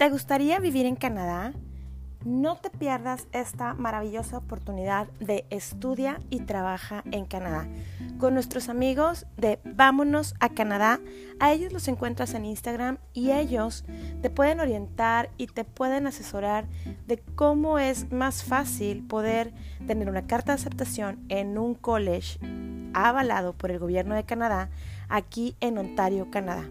¿Te gustaría vivir en Canadá? No te pierdas esta maravillosa oportunidad de estudia y trabaja en Canadá. Con nuestros amigos de Vámonos a Canadá, a ellos los encuentras en Instagram y ellos te pueden orientar y te pueden asesorar de cómo es más fácil poder tener una carta de aceptación en un college avalado por el gobierno de Canadá aquí en Ontario, Canadá.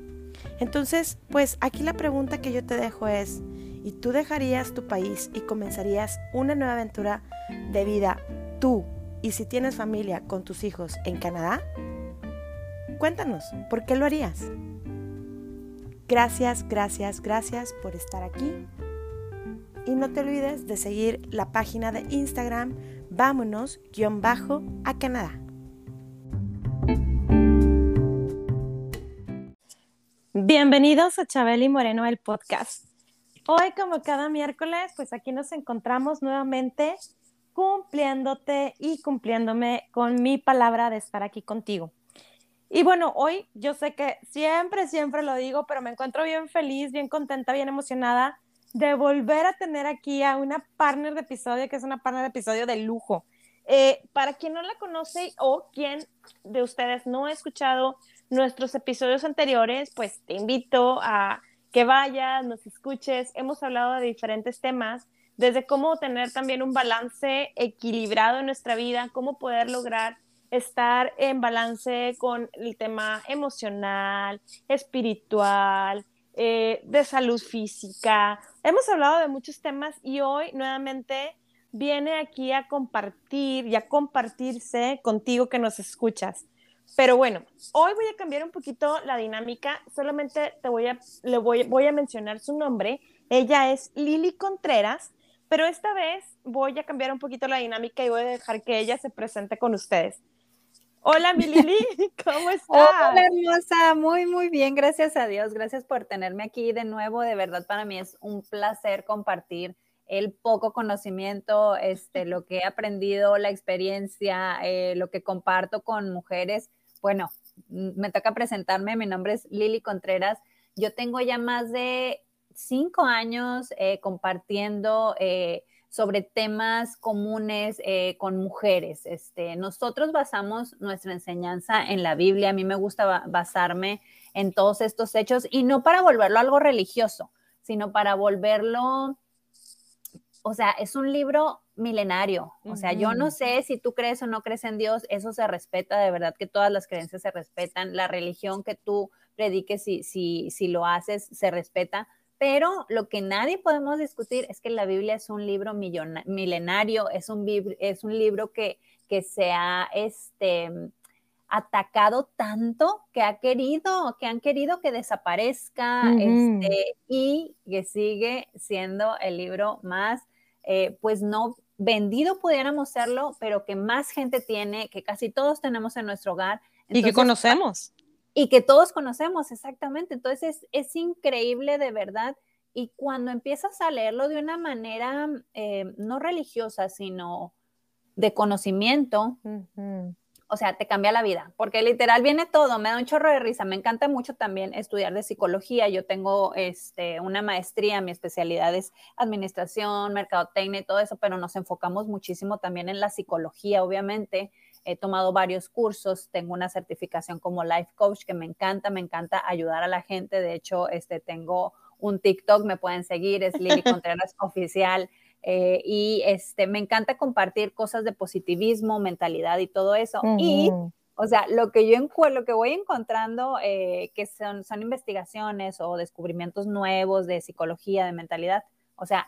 Entonces, pues aquí la pregunta que yo te dejo es, ¿y tú dejarías tu país y comenzarías una nueva aventura de vida tú y si tienes familia con tus hijos en Canadá? Cuéntanos, ¿por qué lo harías? Gracias, gracias, gracias por estar aquí. Y no te olvides de seguir la página de Instagram vámonos-a Canadá. Bienvenidos a Chabeli Moreno, el podcast. Hoy, como cada miércoles, pues aquí nos encontramos nuevamente cumpliéndote y cumpliéndome con mi palabra de estar aquí contigo. Y bueno, hoy yo sé que siempre, siempre lo digo, pero me encuentro bien feliz, bien contenta, bien emocionada de volver a tener aquí a una partner de episodio, que es una partner de episodio de lujo. Eh, para quien no la conoce o quien de ustedes no ha escuchado nuestros episodios anteriores, pues te invito a que vayas, nos escuches. Hemos hablado de diferentes temas, desde cómo tener también un balance equilibrado en nuestra vida, cómo poder lograr estar en balance con el tema emocional, espiritual, eh, de salud física. Hemos hablado de muchos temas y hoy nuevamente viene aquí a compartir y a compartirse contigo que nos escuchas. Pero bueno, hoy voy a cambiar un poquito la dinámica, solamente te voy a, le voy, voy a mencionar su nombre. Ella es Lili Contreras, pero esta vez voy a cambiar un poquito la dinámica y voy a dejar que ella se presente con ustedes. Hola, mi Lili, ¿cómo estás? Hola, hermosa, muy, muy bien, gracias a Dios. Gracias por tenerme aquí de nuevo. De verdad, para mí es un placer compartir el poco conocimiento, este, lo que he aprendido, la experiencia, eh, lo que comparto con mujeres bueno, me toca presentarme, mi nombre es Lili Contreras. Yo tengo ya más de cinco años eh, compartiendo eh, sobre temas comunes eh, con mujeres. Este, nosotros basamos nuestra enseñanza en la Biblia. A mí me gusta basarme en todos estos hechos y no para volverlo algo religioso, sino para volverlo, o sea, es un libro milenario. O sea, yo no sé si tú crees o no crees en Dios, eso se respeta, de verdad que todas las creencias se respetan, la religión que tú prediques, si, si, si lo haces, se respeta. Pero lo que nadie podemos discutir es que la Biblia es un libro milenario, es un, es un libro que, que se ha este, atacado tanto que ha querido, que han querido que desaparezca este, y que sigue siendo el libro más, eh, pues no vendido pudiéramos serlo, pero que más gente tiene, que casi todos tenemos en nuestro hogar. y que conocemos. Y que todos conocemos, exactamente. Entonces es, increíble de verdad. Y cuando empiezas a leerlo de una manera eh, no religiosa, sino de conocimiento, o sea, te cambia la vida, porque literal viene todo, me da un chorro de risa, me encanta mucho también estudiar de psicología, yo tengo este, una maestría, mi especialidad es administración, mercadotecnia y todo eso, pero nos enfocamos muchísimo también en la psicología, obviamente, he tomado varios cursos, tengo una certificación como life coach que me encanta, me encanta ayudar a la gente, de hecho, este, tengo un TikTok, me pueden seguir, es Lili Contreras Oficial, eh, y este, me encanta compartir cosas de positivismo, mentalidad y todo eso. Y, o sea, lo que yo lo que voy encontrando, eh, que son, son investigaciones o descubrimientos nuevos de psicología, de mentalidad, o sea,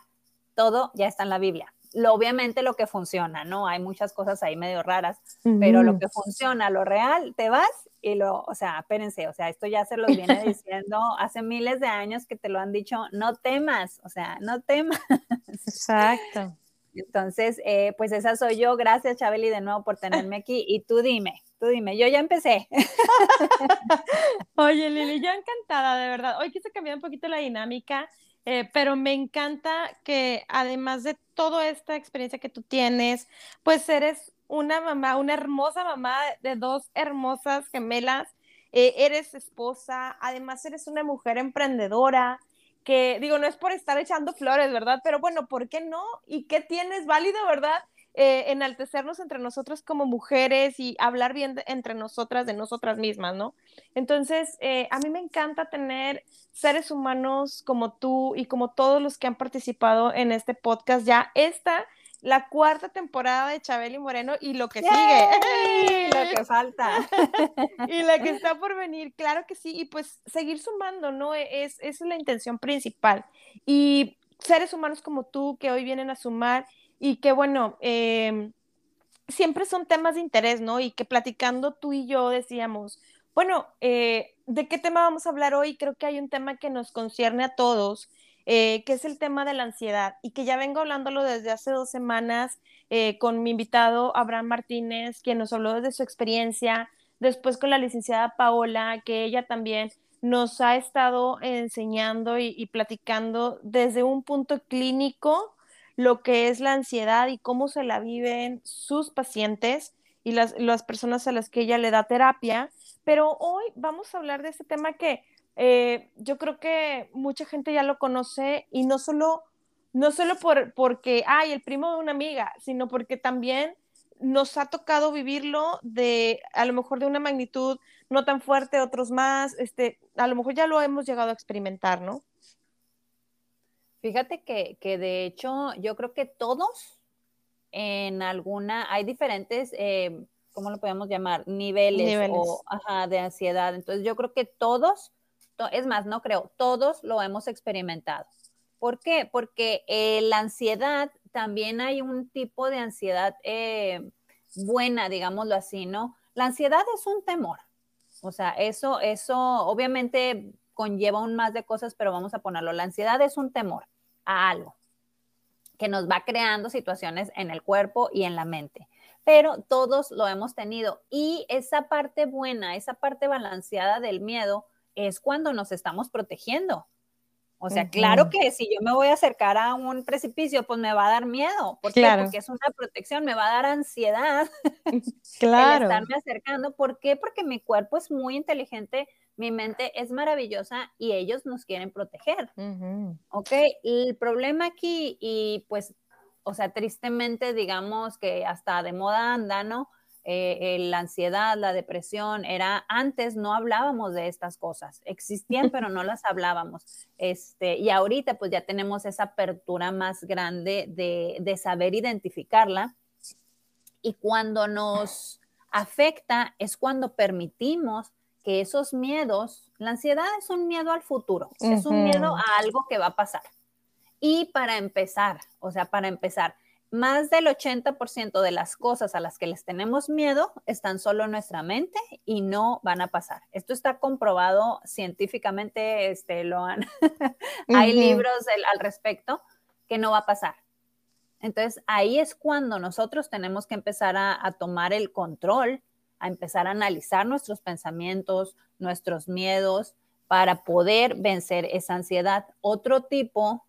todo ya está en la Biblia lo, obviamente lo que funciona, ¿no? Hay muchas cosas ahí medio raras, pero lo que funciona, lo real, te vas y lo, o sea, espérense, o sea, esto ya se los viene diciendo hace miles de años que te lo han dicho, no temas, o sea, no temas. Exacto. Entonces, eh, pues esa soy yo. Gracias, Chabeli, de nuevo por tenerme aquí. Y tú dime, tú dime, yo ya empecé. Oye, Lili, yo encantada, de verdad. Hoy quise cambiar un poquito la dinámica eh, pero me encanta que además de toda esta experiencia que tú tienes, pues eres una mamá, una hermosa mamá de dos hermosas gemelas, eh, eres esposa, además eres una mujer emprendedora que digo, no es por estar echando flores, ¿verdad? Pero bueno, ¿por qué no? ¿Y qué tienes válido, verdad? Eh, enaltecernos entre nosotras como mujeres y hablar bien entre nosotras de nosotras mismas, ¿no? Entonces, eh, a mí me encanta tener seres humanos como tú y como todos los que han participado en este podcast. Ya esta la cuarta temporada de Chabeli Moreno y lo que sigue. Lo que falta. y la que está por venir, claro que sí. Y pues seguir sumando, ¿no? Es, esa es la intención principal. Y seres humanos como tú que hoy vienen a sumar y que, bueno, em, siempre son temas de interés, ¿no? Y que platicando tú y yo decíamos, bueno, eh, ¿de qué tema vamos a hablar hoy? Creo que hay un tema que nos concierne a todos eh, que es el tema de la ansiedad y que ya vengo hablándolo desde hace dos semanas eh, con mi invitado Abraham Martínez, quien nos habló de su experiencia, después con la licenciada Paola, que ella también nos ha estado enseñando y, platicando desde un punto clínico lo que es la ansiedad y cómo se la viven sus pacientes y las, las personas a las que ella le da terapia. Pero hoy vamos a hablar de ese tema que eh, yo creo que mucha gente ya lo conoce y no solo, no solo por, porque, ay, el primo de una amiga, sino porque también nos ha tocado vivirlo de, a lo mejor de una magnitud no tan fuerte, otros más, este, a lo mejor ya lo hemos llegado a experimentar, ¿no? Fíjate que, de hecho yo creo que todos en alguna, hay diferentes, eh, ¿cómo lo podemos llamar? Niveles, O, de ansiedad. Entonces yo creo que todos es más, no creo, todos lo hemos experimentado. ¿Por qué? Porque eh, la ansiedad, también hay un tipo de ansiedad eh, buena, digámoslo así, ¿no? La ansiedad es un temor. O sea, eso, eso obviamente conlleva un más de cosas, pero vamos a ponerlo. La ansiedad es un temor a algo que nos va creando situaciones en el cuerpo y en la mente. Pero todos lo hemos tenido. Y esa parte buena, esa parte balanceada del miedo, es cuando nos estamos protegiendo. O sea, claro que si yo me voy a acercar a un precipicio, pues me va a dar miedo. ¿Por qué? Porque es una protección, me va a dar ansiedad claro. estarme acercando. ¿Por qué? Porque mi cuerpo es muy inteligente, mi mente es maravillosa y ellos nos quieren proteger. Ok, el problema aquí, y pues, o sea, tristemente, digamos que hasta de moda anda, ¿no? Eh, la ansiedad, la depresión, era antes no hablábamos de estas cosas, existían pero no las hablábamos. Este, y ahorita pues ya tenemos esa apertura más grande de, de saber identificarla y cuando nos afecta es cuando permitimos que esos miedos, la ansiedad es un miedo al futuro, es un miedo a algo que va a pasar. Y para empezar, o sea, para empezar, más del 80% de las cosas a las que les tenemos miedo están solo en nuestra mente y no van a pasar. Esto está comprobado científicamente, este, lo han, hay libros al respecto que no va a pasar. Entonces ahí es cuando nosotros tenemos que empezar a, a tomar el control, a empezar a analizar nuestros pensamientos, nuestros miedos para poder vencer esa ansiedad. Otro tipo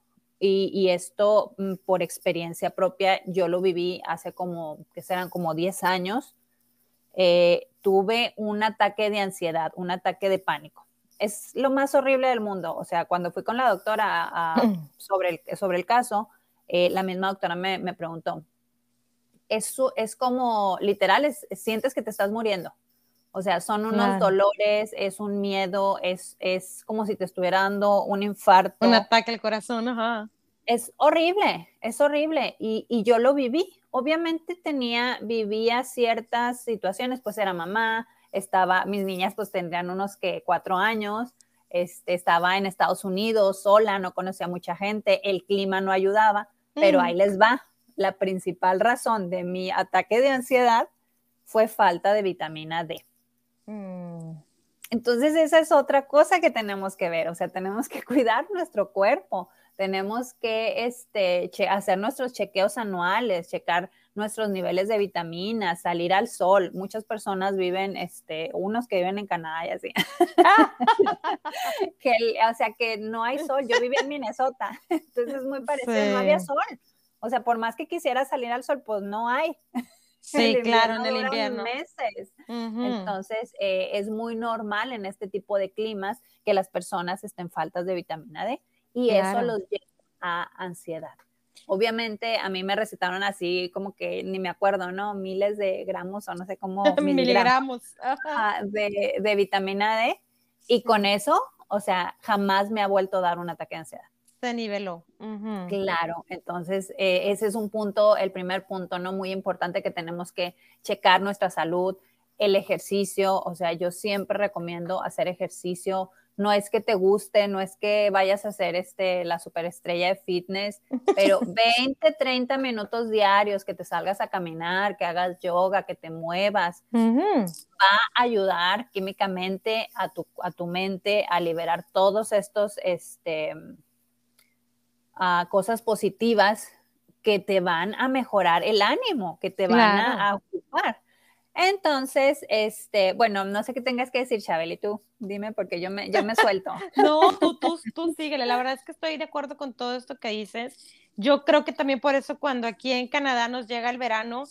y, esto mm, por experiencia propia, yo lo viví hace como, que serán como 10 años. Eh, tuve un ataque de ansiedad, un ataque de pánico. Es lo más horrible del mundo. O sea, cuando fui con la doctora sobre, el, sobre el caso, eh, la misma doctora me, me preguntó, eso es como, literal, sientes que te estás muriendo. O sea, son unos dolores, es un miedo, es, es como si te estuviera dando un infarto. Un ataque al corazón, ajá. Es horrible, es horrible. Y, y, yo lo viví. Obviamente tenía, vivía ciertas situaciones, pues era mamá, estaba, mis niñas pues tendrían unos que cuatro años, este, estaba en Estados Unidos sola, no conocía mucha gente, el clima no ayudaba, pero ahí les va. La principal razón de mi ataque de ansiedad fue falta de vitamina D. Mm. Entonces esa es otra cosa que tenemos que ver, o sea, tenemos que cuidar nuestro cuerpo, tenemos que este, hacer nuestros chequeos anuales, checar nuestros niveles de vitaminas, salir al sol. Muchas personas viven, este, unos que viven en Canadá y así. que, o sea, que no hay sol. Yo viví en Minnesota, entonces es muy parecido, no había sol. O sea, por más que quisiera salir al sol, pues no hay. Sí, claro, en el invierno. Meses. Entonces, eh, es muy normal en este tipo de climas que las personas estén faltas de vitamina D. y eso los lleva a ansiedad. Obviamente a mí me recetaron así como que ni me acuerdo, ¿no? Miles de gramos o no sé cómo. miligramos. De, de, vitamina D. Y con eso, o sea, jamás me ha vuelto a dar un ataque de ansiedad. Se niveló. Claro, entonces eh, ese es un punto, el primer punto, ¿no? Muy importante que tenemos que checar nuestra salud, el ejercicio, o sea, yo siempre recomiendo hacer ejercicio no es que te guste, no es que vayas a ser este, la superestrella de fitness, pero 20, 30 minutos diarios que te salgas a caminar, que hagas yoga, que te muevas, va a ayudar químicamente a tu, a tu mente a liberar todos estos este, cosas positivas que te van a mejorar el ánimo, que te van a ocupar. Entonces, este, bueno, no sé qué tengas que decir, Chabeli, tú dime porque yo me, yo me suelto. no, tú, tú, tú síguele. La verdad es que estoy de acuerdo con todo esto que dices. Yo creo que también por eso cuando aquí en Canadá nos llega el verano,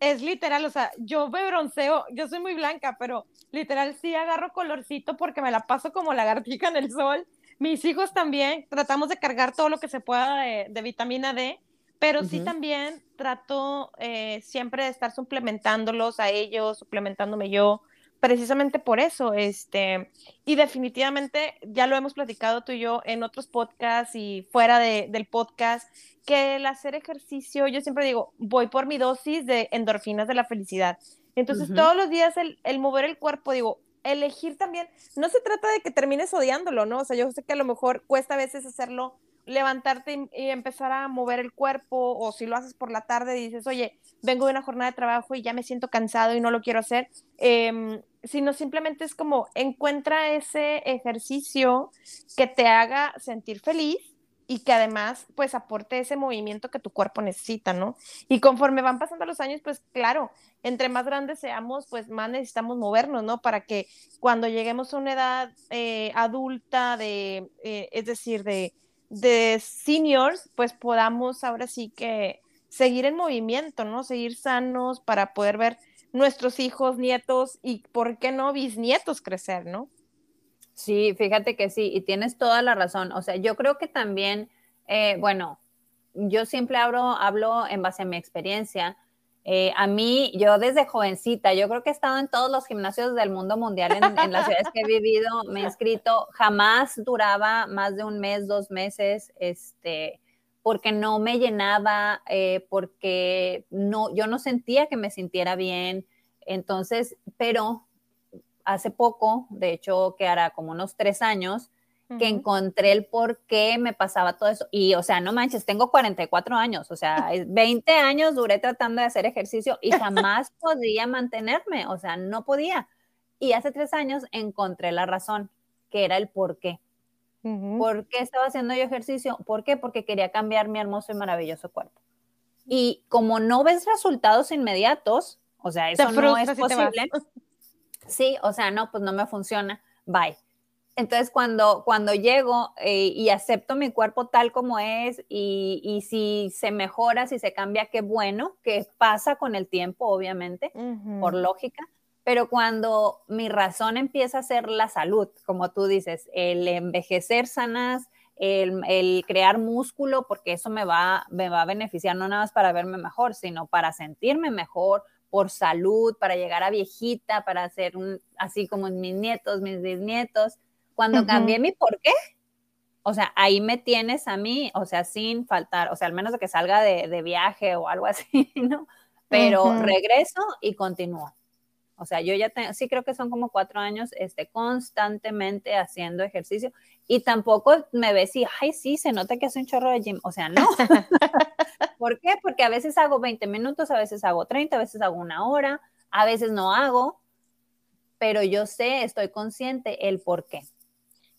es literal, o sea, yo me bronceo, yo soy muy blanca, pero literal sí agarro colorcito porque me la paso como lagartija en el sol. Mis hijos también, tratamos de cargar todo lo que se pueda de, de vitamina D pero sí también trato eh, siempre de estar suplementándolos a ellos, suplementándome yo, precisamente por eso, este, y definitivamente ya lo hemos platicado tú y yo en otros podcasts y fuera del podcast, que el hacer ejercicio, yo siempre digo, voy por mi dosis de endorfinas de la felicidad. Entonces, todos los días el, el mover el cuerpo, digo, elegir también, no se trata de que termines odiándolo, ¿no? O sea, yo sé que a lo mejor cuesta a veces hacerlo levantarte y, empezar a mover el cuerpo, o si lo haces por la tarde y dices, oye, vengo de una jornada de trabajo y ya me siento cansado y no lo quiero hacer, eh, sino simplemente es como encuentra ese ejercicio que te haga sentir feliz y que además pues aporte ese movimiento que tu cuerpo necesita, ¿no? Y conforme van pasando los años, pues claro, entre más grandes seamos, pues más necesitamos movernos, ¿no? Para que cuando lleguemos a una edad eh, adulta, de, eh, es decir, de de seniors, pues podamos ahora sí que seguir en movimiento, ¿no? Seguir sanos para poder ver nuestros hijos, nietos y, ¿por qué no, bisnietos crecer, ¿no? Sí, fíjate que sí, y tienes toda la razón. O sea, yo creo que también, eh, bueno, yo siempre hablo, hablo en base a mi experiencia. Eh, a mí, yo desde jovencita, yo creo que he estado en todos los gimnasios del mundo mundial, en, las ciudades que he vivido, me he inscrito, jamás duraba más de un mes, dos meses, este, porque no me llenaba, eh, porque no, yo no sentía que me sintiera bien. Entonces, pero hace poco, de hecho, que hará como unos tres años, que encontré el por qué me pasaba todo eso. Y, o sea, no manches, tengo 44 años, o sea, 20 años duré tratando de hacer ejercicio y jamás podía mantenerme, o sea, no podía. Y hace tres años encontré la razón, que era el por qué. ¿Por qué estaba haciendo yo ejercicio? ¿Por qué? Porque quería cambiar mi hermoso y maravilloso cuerpo. Y como no ves resultados inmediatos, o sea, eso no es posible. Sí, o sea, no, pues no me funciona. Bye. Entonces, cuando, cuando llego eh, y acepto mi cuerpo tal como es y, si se mejora, si se cambia, qué bueno, que pasa con el tiempo, obviamente, por lógica, pero cuando mi razón empieza a ser la salud, como tú dices, el envejecer sanas, el, crear músculo, porque eso me va, me va a beneficiar no nada más para verme mejor, sino para sentirme mejor, por salud, para llegar a viejita, para hacer un, así como mis nietos, mis bisnietos cuando cambié mi por qué, o sea, ahí me tienes a mí, o sea, sin faltar, o sea, al menos de que salga de, viaje o algo así, ¿no? Pero regreso y continúo. O sea, yo ya tengo, sí creo que son como cuatro años este, constantemente haciendo ejercicio y tampoco me ves y, ay, sí, se nota que hace un chorro de gym. O sea, no. ¿Por qué? Porque a veces hago 20 minutos, a veces hago 30, a veces hago una hora, a veces no hago, pero yo sé, estoy consciente el por qué.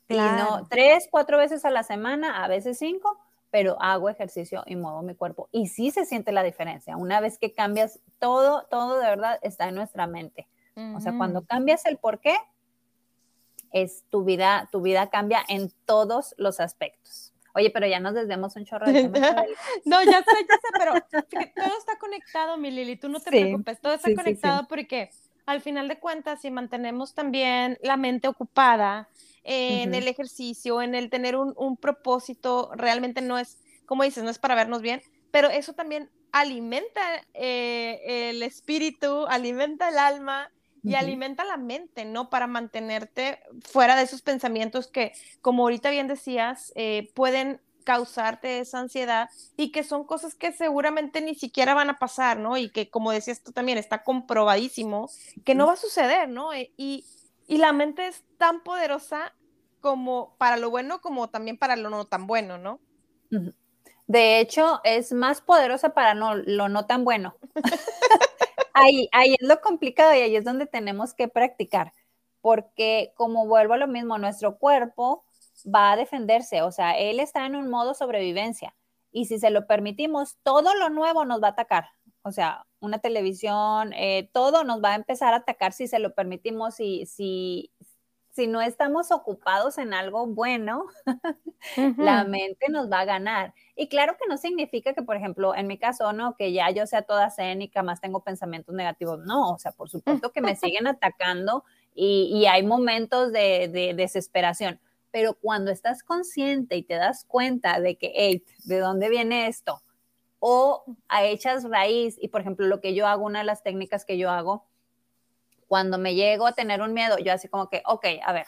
No, tres, cuatro veces a la semana, a veces cinco, pero hago ejercicio y muevo mi cuerpo. Y sí se siente la diferencia. Una vez que cambias, todo, todo de verdad está en nuestra mente. O sea, cuando cambias el por qué, es tu vida, tu vida cambia en todos los aspectos. Oye, pero ya nos desviamos un chorro de no, ya sé, ya sé, pero todo está conectado, mi Lili, tú no te preocupes, todo está conectado porque al final de cuentas, si mantenemos también la mente ocupada, en el ejercicio, en el tener un, propósito, realmente no es, como dices, no es para vernos bien, pero eso también alimenta eh, el espíritu, alimenta el alma y alimenta la mente, ¿no? Para mantenerte fuera de esos pensamientos que, como ahorita bien decías, eh, pueden causarte esa ansiedad y que son cosas que seguramente ni siquiera van a pasar, ¿no? Y que, como decías tú también, está comprobadísimo que no va a suceder, ¿no? Eh, y, y la mente es tan poderosa como para lo bueno como también para lo no tan bueno, ¿no? De hecho, es más poderosa para no, lo no tan bueno. ahí, ahí es lo complicado y ahí es donde tenemos que practicar, porque como vuelvo a lo mismo, nuestro cuerpo va a defenderse, o sea, él está en un modo sobrevivencia y si se lo permitimos, todo lo nuevo nos va a atacar, o sea, una televisión, eh, todo nos va a empezar a atacar si se lo permitimos, y si, si no estamos ocupados en algo bueno, la mente nos va a ganar. Y claro que no significa que, por ejemplo, en mi caso, no, que ya yo sea toda cénica, más tengo pensamientos negativos. No, o sea, por supuesto que me siguen atacando y, hay momentos de, desesperación. Pero cuando estás consciente y te das cuenta de que, hey, ¿de dónde viene esto? O a echas raíz, y por ejemplo, lo que yo hago, una de las técnicas que yo hago, cuando me llego a tener un miedo, yo así como que, ok, a ver,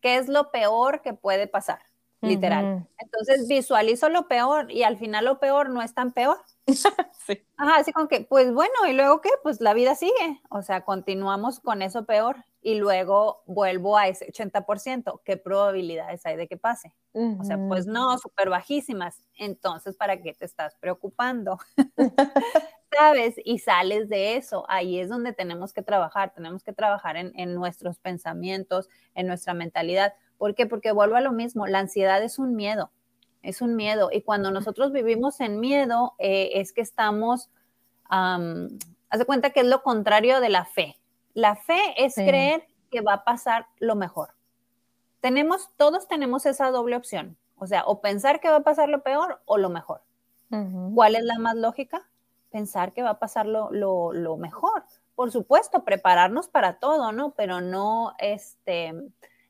¿qué es lo peor que puede pasar? Literal. Entonces visualizo lo peor y al final lo peor no es tan peor. sí. Ajá, así como que, pues bueno, ¿y luego qué? Pues la vida sigue. O sea, continuamos con eso peor y luego vuelvo a ese 80%. ¿Qué probabilidades hay de que pase? O sea, pues no, súper bajísimas. Entonces, ¿para qué te estás preocupando? sabes y sales de eso. Ahí es donde tenemos que trabajar, tenemos que trabajar en, nuestros pensamientos, en nuestra mentalidad. ¿Por qué? Porque vuelvo a lo mismo, la ansiedad es un miedo, es un miedo. Y cuando nosotros vivimos en miedo, eh, es que estamos, haz de cuenta que es lo contrario de la fe. La fe es creer que va a pasar lo mejor. Tenemos, todos tenemos esa doble opción. O sea, o pensar que va a pasar lo peor o lo mejor. ¿Cuál es la más lógica? pensar que va a pasar lo, mejor. Por supuesto, prepararnos para todo, ¿no? Pero no, este,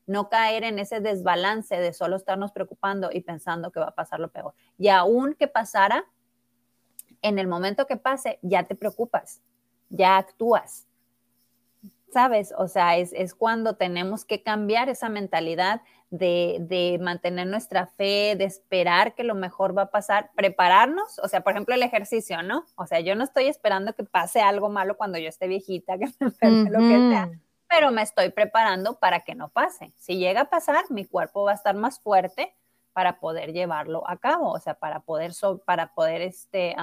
no caer en ese desbalance de solo estarnos preocupando y pensando que va a pasar lo peor. Y aún que pasara, en el momento que pase, ya te preocupas, ya actúas. ¿Sabes? O sea, es, es cuando tenemos que cambiar esa mentalidad de, mantener nuestra fe, de esperar que lo mejor va a pasar, prepararnos, o sea, por ejemplo, el ejercicio, ¿no? O sea, yo no estoy esperando que pase algo malo cuando yo esté viejita, que me enferme, lo que sea, pero me estoy preparando para que no pase. Si llega a pasar, mi cuerpo va a estar más fuerte para poder llevarlo a cabo, o sea, para poder, para poder este,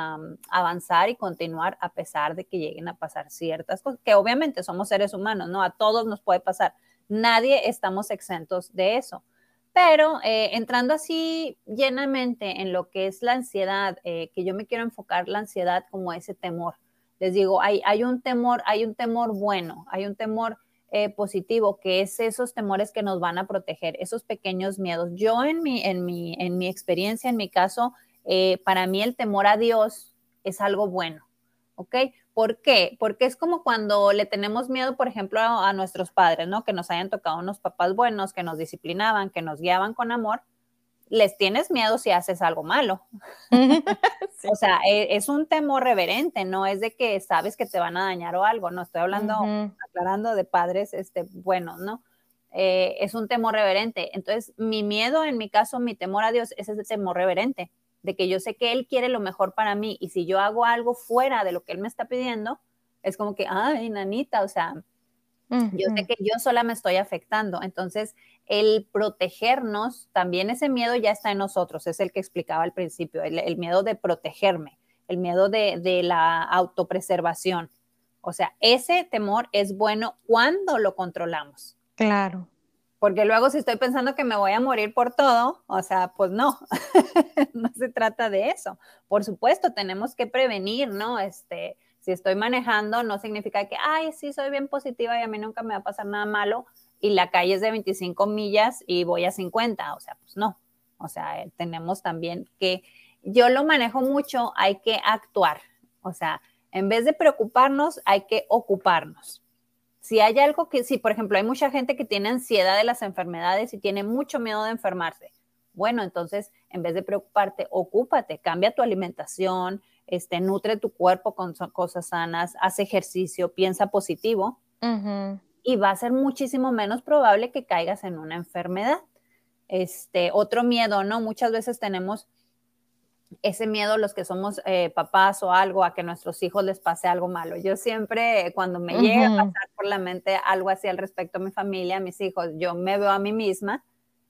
avanzar y continuar a pesar de que lleguen a pasar ciertas cosas, que obviamente somos seres humanos, ¿no? A todos nos puede pasar, Nadie estamos exentos de eso. Pero eh, entrando así llenamente en lo que es la ansiedad, eh, que yo me quiero enfocar la ansiedad como ese temor. Les digo, hay, hay un temor, hay un temor bueno, hay un temor eh, positivo, que es esos temores que nos van a proteger, esos pequeños miedos. Yo en mi, en mi, en mi experiencia, en mi caso, para mí el temor a Dios es algo bueno, ¿ok? ¿Por qué? Porque es como cuando le tenemos miedo, por ejemplo, a, nuestros padres, ¿no? Que nos hayan tocado unos papás buenos, que nos disciplinaban, que nos guiaban con amor. Les tienes miedo si haces algo malo. O sea, e, es, un temor reverente, no es de que sabes que te van a dañar o algo, no estoy hablando, aclarando de padres este, buenos, ¿no? Eh, es un temor reverente. Entonces, mi miedo, en mi caso, mi temor a Dios es ese temor reverente de que yo sé que Él quiere lo mejor para mí y si yo hago algo fuera de lo que Él me está pidiendo, es como que, ay, nanita, o sea, yo sé que yo sola me estoy afectando. Entonces, el protegernos, también ese miedo ya está en nosotros, es el que explicaba al principio, el, miedo de protegerme, el miedo de, de la autopreservación. O sea, ese temor es bueno cuando lo controlamos. Claro. Porque luego si estoy pensando que me voy a morir por todo, o sea, pues no, no se trata de eso. Por supuesto, tenemos que prevenir, ¿no? Este, si estoy manejando, no significa que, ay, sí, soy bien positiva y a mí nunca me va a pasar nada malo y la calle es de 25 millas y voy a 50, o sea, pues no. O sea, eh, tenemos también que, yo lo manejo mucho, hay que actuar. O sea, en vez de preocuparnos, hay que ocuparnos. Si hay algo que, si por ejemplo hay mucha gente que tiene ansiedad de las enfermedades y tiene mucho miedo de enfermarse, bueno, entonces en vez de preocuparte, ocúpate, cambia tu alimentación, este, nutre tu cuerpo con cosas sanas, haz ejercicio, piensa positivo y va a ser muchísimo menos probable que caigas en una enfermedad. Este, otro miedo, ¿no? Muchas veces tenemos ese miedo los que somos eh, papás o algo a que a nuestros hijos les pase algo malo. Yo siempre, cuando me llega a pasar por la mente algo así al respecto a mi familia, a mis hijos, yo me veo a mí misma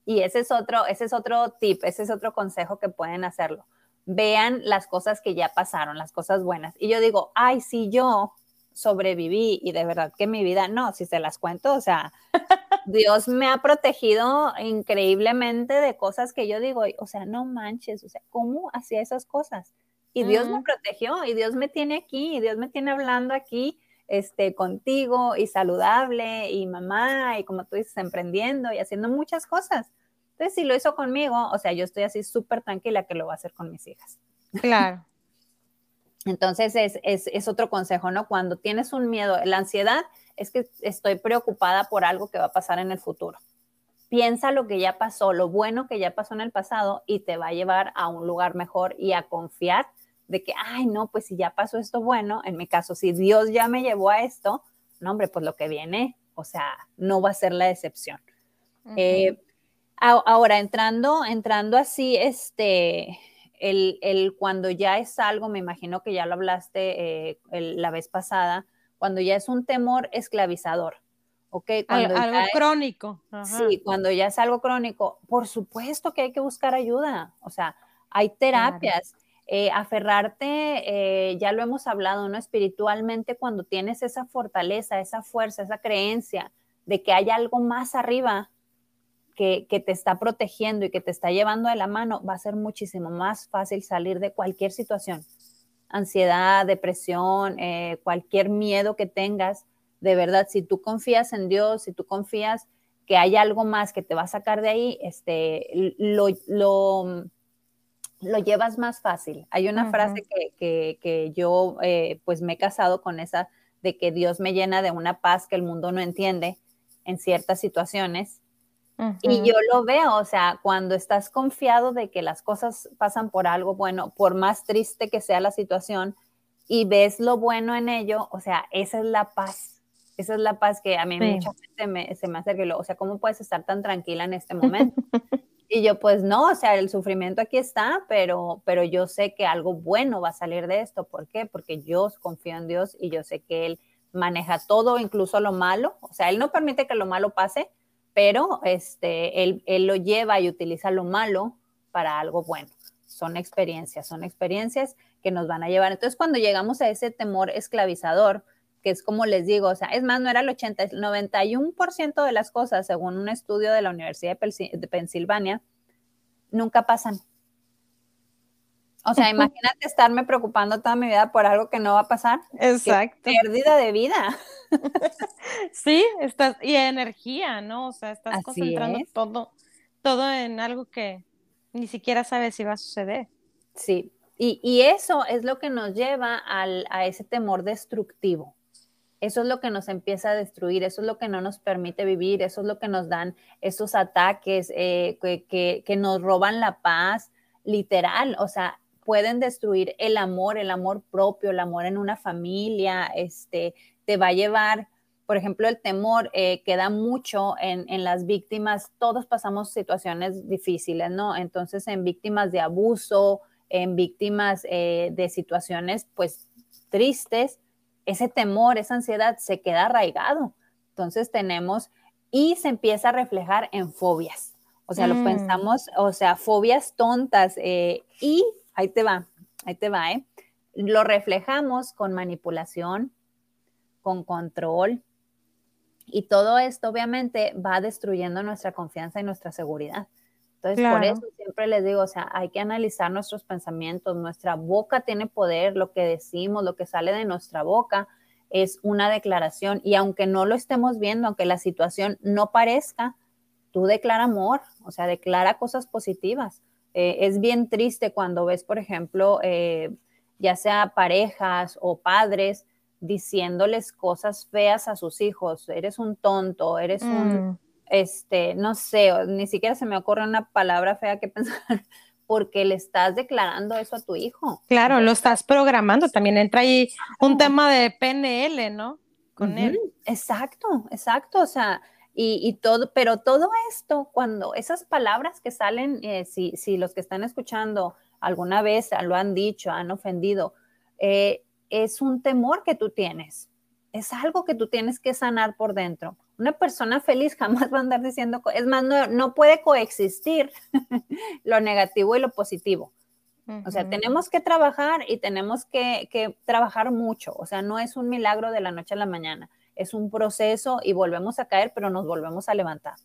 y ese es otro, ese es otro tip, ese es otro consejo que pueden hacerlo. Vean las cosas que ya pasaron, las cosas buenas. Y yo digo, ay, si yo sobreviví y de verdad que mi vida, no, si se las cuento, o sea, Dios me ha protegido increíblemente de cosas que yo digo, o sea, no manches, o sea, ¿cómo hacía esas cosas? Y Dios me protegió y Dios me tiene aquí y Dios me tiene hablando aquí este, contigo y saludable y mamá y como tú dices, emprendiendo y haciendo muchas cosas. Entonces, si lo hizo conmigo, o sea, yo estoy así súper tranquila que lo va a hacer con mis hijas. Claro. Entonces, es, es, es, otro consejo, ¿no? Cuando tienes un miedo, la ansiedad es que estoy preocupada por algo que va a pasar en el futuro. Piensa lo que ya pasó, lo bueno que ya pasó en el pasado y te va a llevar a un lugar mejor y a confiar de que, ay, no, pues si ya pasó esto bueno, en mi caso, si Dios ya me llevó a esto, no, hombre, pues lo que viene, o sea, no va a ser la excepción. Eh, ahora, entrando, entrando así, este, el, el, cuando ya es algo, me imagino que ya lo hablaste eh, la vez pasada, cuando ya es un temor esclavizador. ¿ok? Cuando algo crónico. Sí, cuando ya es algo crónico, por supuesto que hay que buscar ayuda. O sea, hay terapias. Eh, aferrarte, eh, ya lo hemos hablado, ¿no? Espiritualmente, cuando tienes esa fortaleza, esa fuerza, esa creencia de que hay algo más arriba que, que, te está protegiendo y que te está llevando de la mano, va a ser muchísimo más fácil salir de cualquier situación. Ansiedad, depresión, eh, cualquier miedo que tengas, de verdad, si tú confías en Dios, si tú confías que hay algo más que te va a sacar de ahí, este, lo, lo, lo llevas más fácil. Hay una frase que, que, yo eh, pues me he casado con esa de que Dios me llena de una paz que el mundo no entiende en ciertas situaciones y yo lo veo, o sea, cuando estás confiado de que las cosas pasan por algo bueno, por más triste que sea la situación, y ves lo bueno en ello, o sea, esa es la paz. Esa es la paz que a mí mucha gente se me hace que lo, o sea, ¿cómo puedes estar tan tranquila en este momento? y yo, pues no, o sea, el sufrimiento aquí está, pero, pero yo sé que algo bueno va a salir de esto. ¿Por qué? Porque yo confío en Dios y yo sé que Él maneja todo, incluso lo malo. O sea, Él no permite que lo malo pase, pero este, él, lo lleva y utiliza lo malo para algo bueno. Son experiencias, son experiencias que nos van a llevar. Entonces, cuando llegamos a ese temor esclavizador, que es como les digo, o sea, es más, no era el 80, el 91% de las cosas, según un estudio de la Universidad de Pensilvania, nunca pasan. O sea, imagínate estarme preocupando toda mi vida por algo que no va a pasar. Exacto. pérdida de vida. sí, estás, y energía, ¿no? O sea, estás concentrando todo, todo en algo que ni siquiera sabes si va a suceder. Sí, y, y eso es lo que nos lleva al, a ese temor destructivo. Eso es lo que nos empieza a destruir, eso es lo que no nos permite vivir, eso es lo que nos dan esos ataques eh, que, que, que nos roban la paz, literal. O sea, pueden destruir el amor, el amor propio, el amor en una familia, este, te va a llevar, por ejemplo, el temor eh, queda mucho en, las víctimas, todos pasamos situaciones difíciles, ¿no? Entonces, en víctimas de abuso, en víctimas eh, de situaciones, pues, tristes, ese temor, esa ansiedad se queda arraigado. Entonces, tenemos, y se empieza a reflejar en fobias. O sea, lo mm. pensamos, o sea, fobias tontas eh, y ahí te va, ahí te va, ¿eh? Lo reflejamos con manipulación, con control, y todo esto obviamente va destruyendo nuestra confianza y nuestra seguridad. Entonces, por eso siempre les digo, o sea, hay que analizar nuestros pensamientos, nuestra boca tiene poder, lo que decimos, lo que sale de nuestra boca es una declaración y aunque no lo estemos viendo, aunque la situación no parezca, tú declara amor, o sea, declara cosas positivas. Eh, es bien triste cuando ves, por ejemplo, eh, ya sea parejas o padres diciéndoles cosas feas a sus hijos, eres un tonto, eres un, mm. este, no sé, ni siquiera se me ocurre una palabra fea que pensar, porque le estás declarando eso a tu hijo. Claro, lo estás programando, también entra ahí un tema de PNL, ¿no? Con él. Exacto, exacto, o sea, y, todo, pero todo esto, cuando esas palabras que salen, eh, si, si, los que están escuchando alguna vez lo han dicho, han ofendido, eh, es un temor que tú tienes, es algo que tú tienes que sanar por dentro. Una persona feliz jamás va a andar diciendo, es más, no, puede coexistir lo negativo y lo positivo. O sea, tenemos que trabajar y tenemos que, que, trabajar mucho. O sea, no es un milagro de la noche a la mañana. Es un proceso y volvemos a caer, pero nos volvemos a levantar.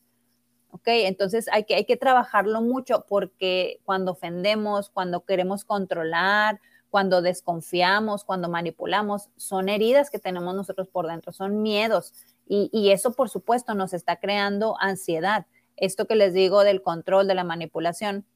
¿Ok? Entonces hay que, hay que trabajarlo mucho porque cuando ofendemos, cuando queremos controlar, cuando desconfiamos, cuando manipulamos, son heridas que tenemos nosotros por dentro, son miedos. Y, eso, por supuesto, nos está creando ansiedad. Esto que les digo del control, de la manipulación,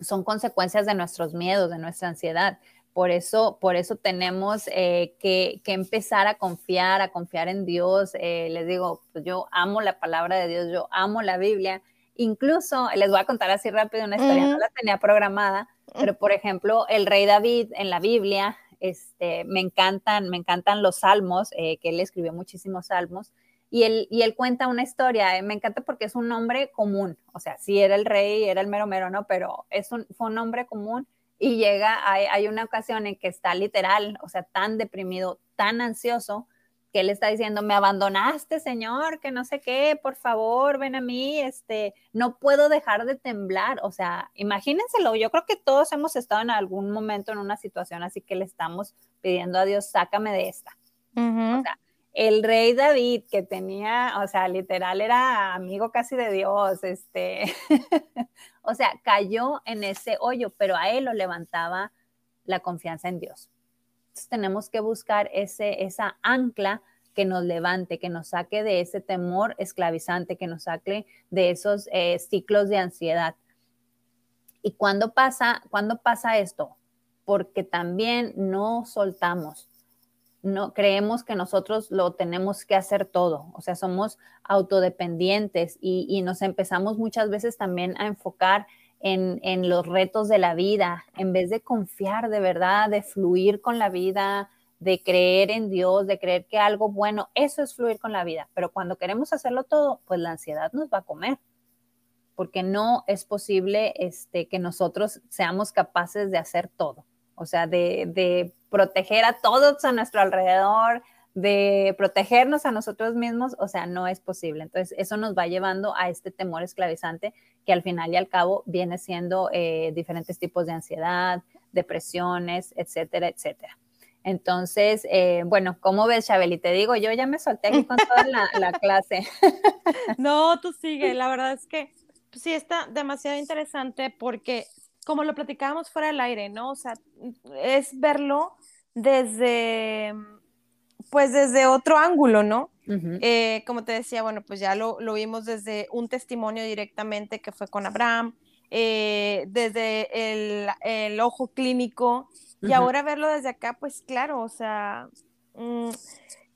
son consecuencias de nuestros miedos, de nuestra ansiedad. Por eso, por eso tenemos eh, que, empezar a confiar, a confiar en Dios. Eh, les digo, pues yo amo la palabra de Dios, yo amo la Biblia. Incluso, les voy a contar así rápido una historia, no la tenía programada, pero por ejemplo, el rey David en la Biblia, este, me encantan, me encantan los salmos, eh, que él escribió muchísimos salmos, y él, y él cuenta una historia, eh, me encanta porque es un nombre común, o sea, sí era el rey, era el mero mero, ¿no? Pero es un, fue un nombre común y llega, hay, hay una ocasión en que está literal, o sea, tan deprimido, tan ansioso, que él está diciendo, me abandonaste, Señor, que no sé qué, por favor, ven a mí, este, no puedo dejar de temblar, o sea, imagínenselo, yo creo que todos hemos estado en algún momento en una situación así que le estamos pidiendo a Dios, sácame de esta. O sea, el rey David, que tenía, o sea, literal era amigo casi de Dios, este, o sea, cayó en ese hoyo, pero a él lo levantaba la confianza en Dios tenemos que buscar ese, esa ancla que nos levante, que nos saque de ese temor esclavizante, que nos saque de esos eh, ciclos de ansiedad. ¿Y cuándo pasa, cuándo pasa esto? Porque también no soltamos, no creemos que nosotros lo tenemos que hacer todo, o sea, somos autodependientes y, nos empezamos muchas veces también a enfocar en, los retos de la vida, en vez de confiar de verdad, de fluir con la vida, de creer en Dios, de creer que algo bueno, eso es fluir con la vida. Pero cuando queremos hacerlo todo, pues la ansiedad nos va a comer, porque no es posible este, que nosotros seamos capaces de hacer todo, o sea, de, de proteger a todos a nuestro alrededor, de protegernos a nosotros mismos, o sea, no es posible. Entonces, eso nos va llevando a este temor esclavizante que al final y al cabo viene siendo eh, diferentes tipos de ansiedad, depresiones, etcétera, etcétera. Entonces, eh, bueno, ¿cómo ves, Chabeli? Te digo, yo ya me solté aquí con toda la, clase. No, tú sigue. La verdad es que sí está demasiado interesante porque, como lo platicábamos fuera del aire, ¿no? O sea, es verlo desde pues desde otro ángulo, ¿no? Eh, como te decía, bueno, pues ya lo, vimos desde un testimonio directamente que fue con Abraham, eh, desde el, ojo clínico, y ahora verlo desde acá, pues claro, o sea, mm,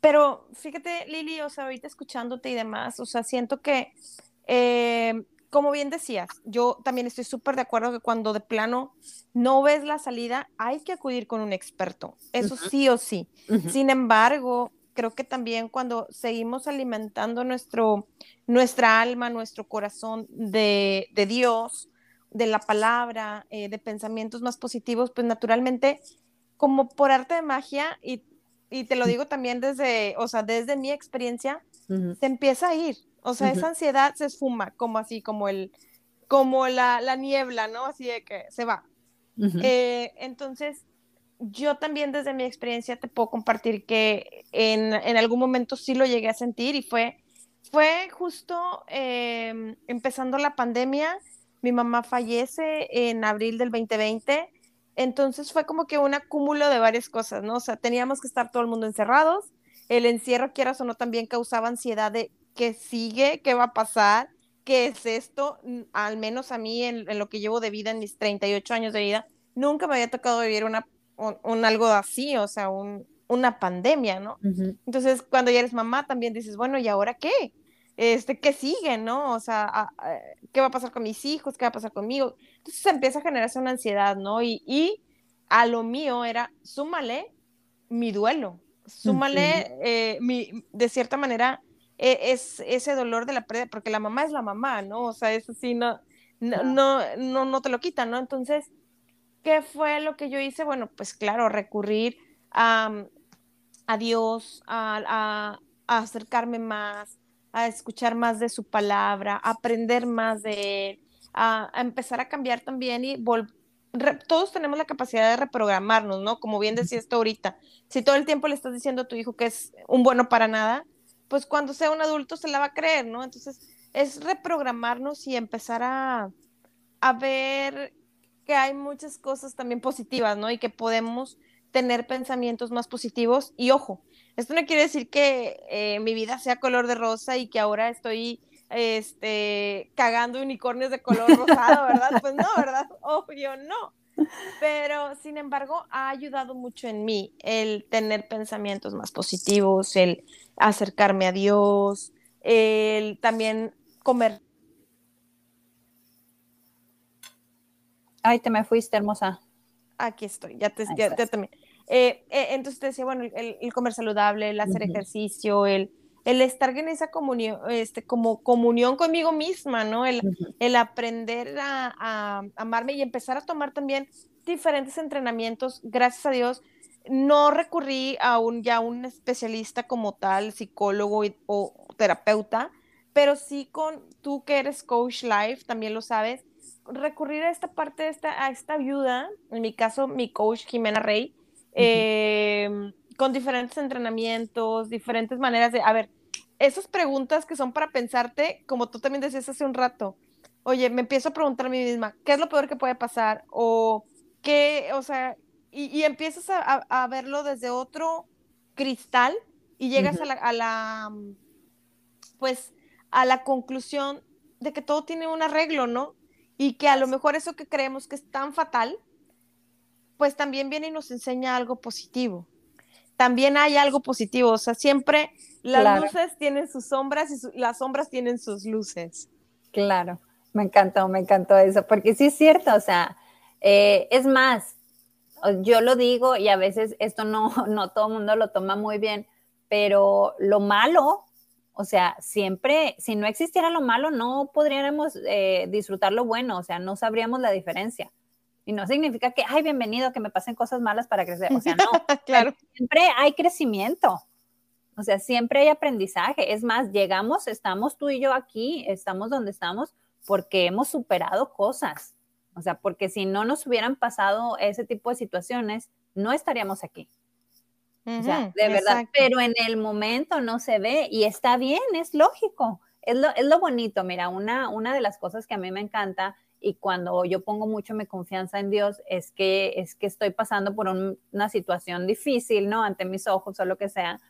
pero fíjate, Lili, o sea, ahorita escuchándote y demás, o sea, siento que eh, como bien decías, yo también estoy súper de acuerdo que cuando de plano no ves la salida, hay que acudir con un experto, eso sí o sí. Sin embargo, creo que también cuando seguimos alimentando nuestro, nuestra alma, nuestro corazón de, Dios, de la palabra, eh, de pensamientos más positivos, pues naturalmente, como por arte de magia, y, te lo digo también desde, o sea, desde mi experiencia, se empieza a ir. O sea, esa ansiedad se esfuma, como así, como el, como la, la niebla, ¿no? Así de que se va. Eh, entonces, yo también desde mi experiencia te puedo compartir que en, en algún momento sí lo llegué a sentir y fue, fue justo em, empezando la pandemia. Mi mamá fallece en abril del 2020. Entonces fue como que un acúmulo de varias cosas, ¿no? O sea, teníamos que estar todo el mundo encerrados. El encierro, quieras o no, también causaba ansiedad de ¿qué sigue? ¿Qué va a pasar? ¿Qué es esto? Al menos a mí, en, lo que llevo de vida, en mis 38 años de vida, nunca me había tocado vivir una, un, algo así, o sea, un, una pandemia, ¿no? Entonces, cuando ya eres mamá, también dices, bueno, ¿y ahora qué? Este, ¿qué sigue, no? O sea, ¿qué va a pasar con mis hijos? ¿Qué va a pasar conmigo? Entonces empieza a generarse una ansiedad, ¿no? Y, y a lo mío era, súmale mi duelo, súmale eh, mi, de cierta manera, es ese dolor de la pérdida, porque la mamá es la mamá, ¿no? O sea, eso sí, no, no, no, no, te lo quitan, ¿no? Entonces, ¿qué fue lo que yo hice? Bueno, pues claro, recurrir a, a Dios, a, acercarme más, a escuchar más de su palabra, a aprender más de él, a, empezar a cambiar también y todos tenemos la capacidad de reprogramarnos, ¿no? Como bien decías tú ahorita, si todo el tiempo le estás diciendo a tu hijo que es un bueno para nada, pues cuando sea un adulto se la va a creer, ¿no? Entonces es reprogramarnos y empezar a, a ver que hay muchas cosas también positivas, ¿no? Y que podemos tener pensamientos más positivos. Y ojo, esto no quiere decir que eh, mi vida sea color de rosa y que ahora estoy este, cagando unicornios de color rosado, ¿verdad? Pues no, ¿verdad? Obvio, no. Pero, sin embargo, ha ayudado mucho en mí el tener pensamientos más positivos, el acercarme a Dios, el también comer. Ay, te me fuiste, hermosa. Aquí estoy, ya te, ya, también. Eh, eh, entonces te decía, bueno, el, comer saludable, el hacer ejercicio, el, el estar en esa comunión, este, como comunión conmigo misma, ¿no? El, el aprender a, a, amarme y empezar a tomar también diferentes entrenamientos, gracias a Dios, no recurrí a un ya un especialista como tal, psicólogo o terapeuta, pero sí con tú que eres coach life, también lo sabes, recurrir a esta parte, esta, a esta ayuda, en mi caso, mi coach Jimena Rey, con diferentes entrenamientos, diferentes maneras de, a ver, esas preguntas que son para pensarte, como tú también decías hace un rato, oye, me empiezo a preguntar a mí misma, ¿qué es lo peor que puede pasar? O qué, o sea, y, empiezas a, verlo desde otro cristal y llegas a, la, a la, pues, a la conclusión de que todo tiene un arreglo, ¿no? Y que a lo mejor eso que creemos que es tan fatal, pues también viene y nos enseña algo positivo. También hay algo positivo, o sea, siempre las luces tienen sus sombras y las sombras tienen sus luces. Claro, me encantó, me encantó eso, porque sí es cierto, o sea, eh, es más, yo lo digo y a veces esto no, no todo el mundo lo toma muy bien, pero lo malo, o sea, siempre, si no existiera lo malo, no podríamos eh, disfrutar lo bueno, o sea, no sabríamos la diferencia. Y no significa que, ay, bienvenido, que me pasen cosas malas para crecer. O sea, no. claro. Siempre hay crecimiento. O sea, siempre hay aprendizaje. Es más, llegamos, estamos tú y yo aquí, estamos donde estamos porque hemos superado cosas. O sea, porque si no nos hubieran pasado ese tipo de situaciones, no estaríamos aquí. o sea, de verdad, pero en el momento no se ve y está bien, es lógico. Es lo, es lo bonito, mira, una, una de las cosas que a mí me encanta y cuando yo pongo mucho mi confianza en Dios es que, es que estoy pasando por una situación difícil, ¿no? Ante mis ojos o lo que sea.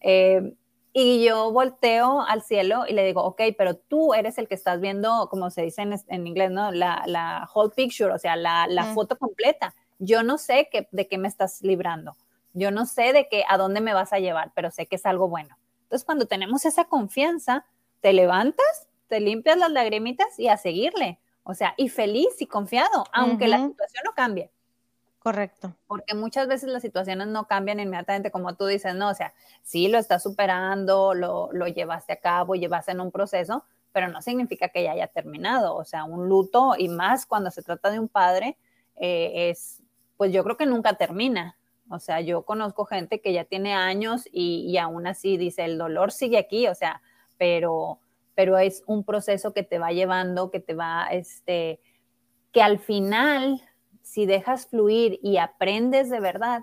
Eh, y yo volteo al cielo y le digo, ok, pero tú eres el que estás viendo, como se dice en, inglés, ¿no? La, la, whole picture, o sea, la, la foto completa. Yo no sé que, de qué me estás librando. Yo no sé de qué, a dónde me vas a llevar, pero sé que es algo bueno. Entonces, cuando tenemos esa confianza, te levantas, te limpias las lagrimitas y a seguirle. O sea, y feliz y confiado, aunque la situación no cambie. Correcto. Porque muchas veces las situaciones no cambian inmediatamente, como tú dices, no, o sea, sí lo estás superando, lo, lo llevaste a cabo, llevaste en un proceso, pero no significa que ya haya terminado. O sea, un luto, y más cuando se trata de un padre, eh, es, pues yo creo que nunca termina. O sea, yo conozco gente que ya tiene años y, y aún así dice, el dolor sigue aquí, o sea, pero pero es un proceso que te va llevando, que te va, este, que al final, si dejas fluir y aprendes de verdad,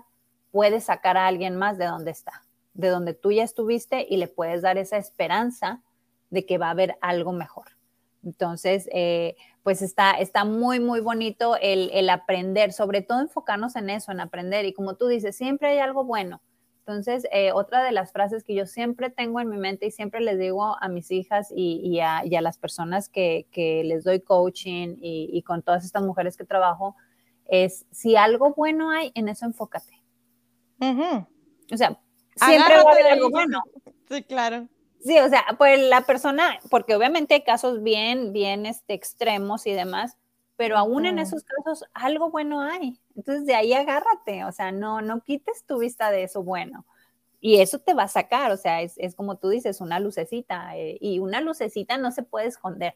puedes sacar a alguien más de donde está, de donde tú ya estuviste y le puedes dar esa esperanza de que va a haber algo mejor. Entonces, eh, pues está, está muy, muy bonito el, el aprender, sobre todo enfocarnos en eso, en aprender. Y como tú dices, siempre hay algo bueno entonces, eh, otra de las frases que yo siempre tengo en mi mente y siempre les digo a mis hijas y, a, las personas que, les doy coaching y, con todas estas mujeres que trabajo es, si algo bueno hay, en eso enfócate. O sea, siempre va a haber algo bueno. Sí, claro. Sí, o sea, pues la persona, porque obviamente hay casos bien, bien este, extremos y demás, pero aún en esos casos algo bueno hay. Entonces de ahí agárrate, o sea, no, no quites tu vista de eso bueno. Y eso te va a sacar, o sea, es, como tú dices, una lucecita, eh, y una lucecita no se puede esconder.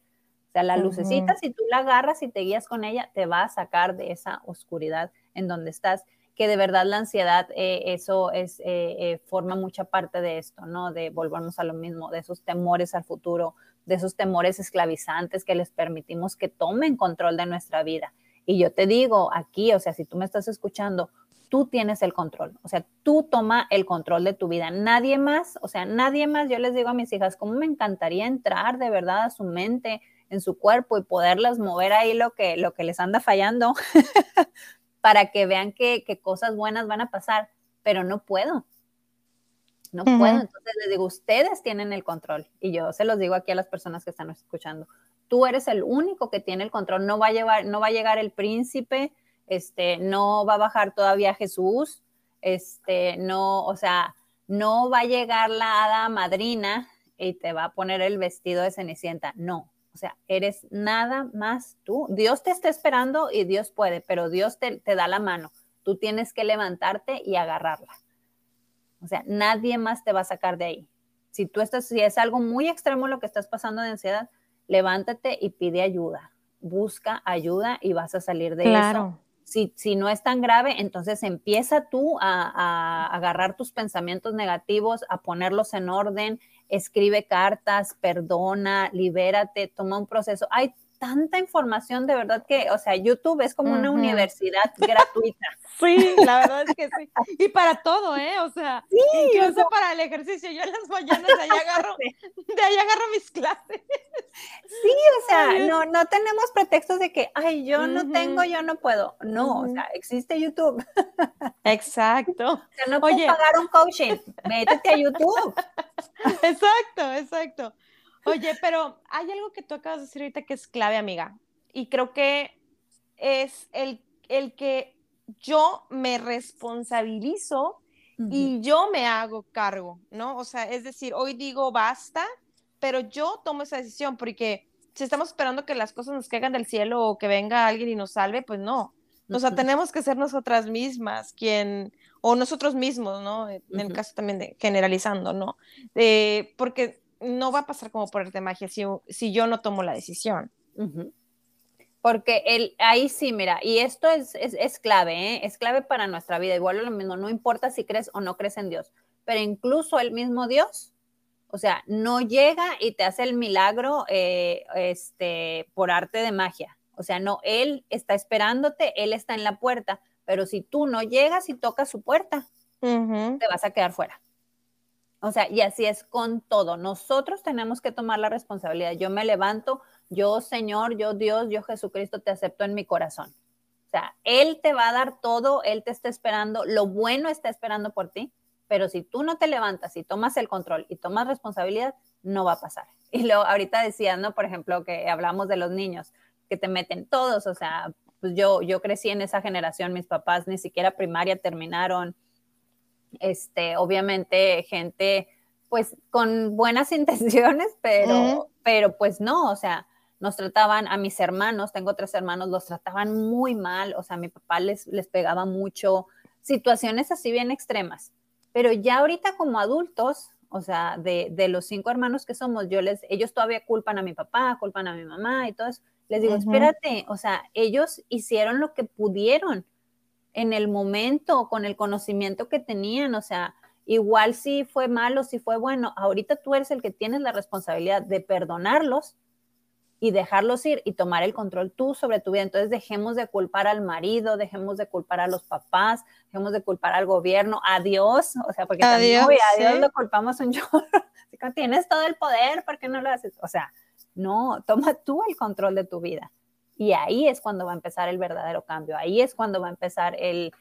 O sea, la lucecita, si tú la agarras y te guías con ella, te va a sacar de esa oscuridad en donde estás que de verdad la ansiedad, eh, eso es, eh, eh, forma mucha parte de esto, ¿no? De volvernos a lo mismo, de esos temores al futuro, de esos temores esclavizantes que les permitimos que tomen control de nuestra vida. Y yo te digo aquí, o sea, si tú me estás escuchando, tú tienes el control, o sea, tú toma el control de tu vida, nadie más, o sea, nadie más, yo les digo a mis hijas, ¿cómo me encantaría entrar de verdad a su mente, en su cuerpo y poderlas mover ahí lo que, lo que les anda fallando, para que vean que, cosas buenas van a pasar, pero no puedo. No puedo. Entonces les digo, ustedes tienen el control. Y yo se los digo aquí a las personas que están escuchando. Tú eres el único que tiene el control. No va a, llevar, no va a llegar el príncipe, este, no va a bajar todavía Jesús, este, no, o sea, no va a llegar la hada madrina y te va a poner el vestido de Cenicienta. No, o sea, eres nada más tú. Dios te está esperando y Dios puede, pero Dios te, da la mano. Tú tienes que levantarte y agarrarla. O sea, nadie más te va a sacar de ahí. Si tú estás, si es algo muy extremo lo que estás pasando de ansiedad, levántate y pide ayuda. Busca ayuda y vas a salir de eso. Si, si, no es tan grave, entonces empieza tú a, a, agarrar tus pensamientos negativos, a ponerlos en orden, escribe cartas, perdona, libérate, toma un proceso. Hay tanta información de verdad que, o sea, YouTube es como una universidad gratuita. Sí, la verdad es que sí. Y para todo, ¿eh? O sea, incluso para el ejercicio. Yo en las mañanas de ahí agarro, de ahí agarro mis clases. Sí, o sea, no, no tenemos pretextos de que, ay, yo no tengo, yo no puedo. No, o sea, existe YouTube. Exacto. O sea, no puedo pagar un coaching. Métete a YouTube. Exacto, exacto. Oye, pero hay algo que tú acabas de decir ahorita que es clave, amiga. Y creo que es el, el que yo me responsabilizo y yo me hago cargo, ¿no? O sea, es decir, hoy digo basta, pero yo tomo esa decisión porque si estamos esperando que las cosas nos caigan del cielo o que venga alguien y nos salve, pues no. O sea, tenemos que ser nosotras mismas quien, o nosotros mismos, ¿no? En el caso también de generalizando, ¿no? Eh, porque no va a pasar como por el de magia si, si yo no tomo la decisión. Porque el, ahí sí, mira, y esto es, es, clave, ¿eh? es clave para nuestra vida. Igual lo mismo, no importa si crees o no crees en Dios, pero incluso el mismo Dios, o sea, no llega y te hace el milagro eh, este, por arte de magia. O sea, no, Él está esperándote, Él está en la puerta, pero si tú no llegas y tocas su puerta, te vas a quedar fuera. O sea, y así es con todo. Nosotros tenemos que tomar la responsabilidad. Yo me levanto, yo Señor, yo Dios, yo Jesucristo te acepto en mi corazón. O sea, Él te va a dar todo, Él te está esperando, lo bueno está esperando por ti, pero si tú no te levantas y tomas el control y tomas responsabilidad, no va a pasar. Y luego ahorita decía, ¿no? Por ejemplo, que hablamos de los niños, que te meten todos, o sea, pues yo, yo crecí en esa generación, mis papás ni siquiera primaria terminaron, este, obviamente gente pues con buenas intenciones, pero, pero pues no, o sea, nos trataban a mis hermanos, tengo tres hermanos, los trataban muy mal, o sea, mi papá les, les pegaba mucho, situaciones así bien extremas. Pero ya ahorita como adultos, o sea, de, de, los cinco hermanos que somos, yo les, ellos todavía culpan a mi papá, culpan a mi mamá y todo eso. Les digo, espérate, o sea, ellos hicieron lo que pudieron en el momento, con el conocimiento que tenían, o sea, igual si fue malo, si fue bueno, ahorita tú eres el que tienes la responsabilidad de perdonarlos y dejarlos ir y tomar el control tú sobre tu vida. Entonces dejemos de culpar al marido, dejemos de culpar a los papás, dejemos de culpar al gobierno, a Dios, o sea, porque a también Dios, a Dios lo culpamos un chorro. Tienes todo el poder, ¿por qué no lo haces? O sea, no, toma tú el control de tu vida. Y ahí es cuando va a empezar el verdadero cambio, ahí es cuando va a empezar el,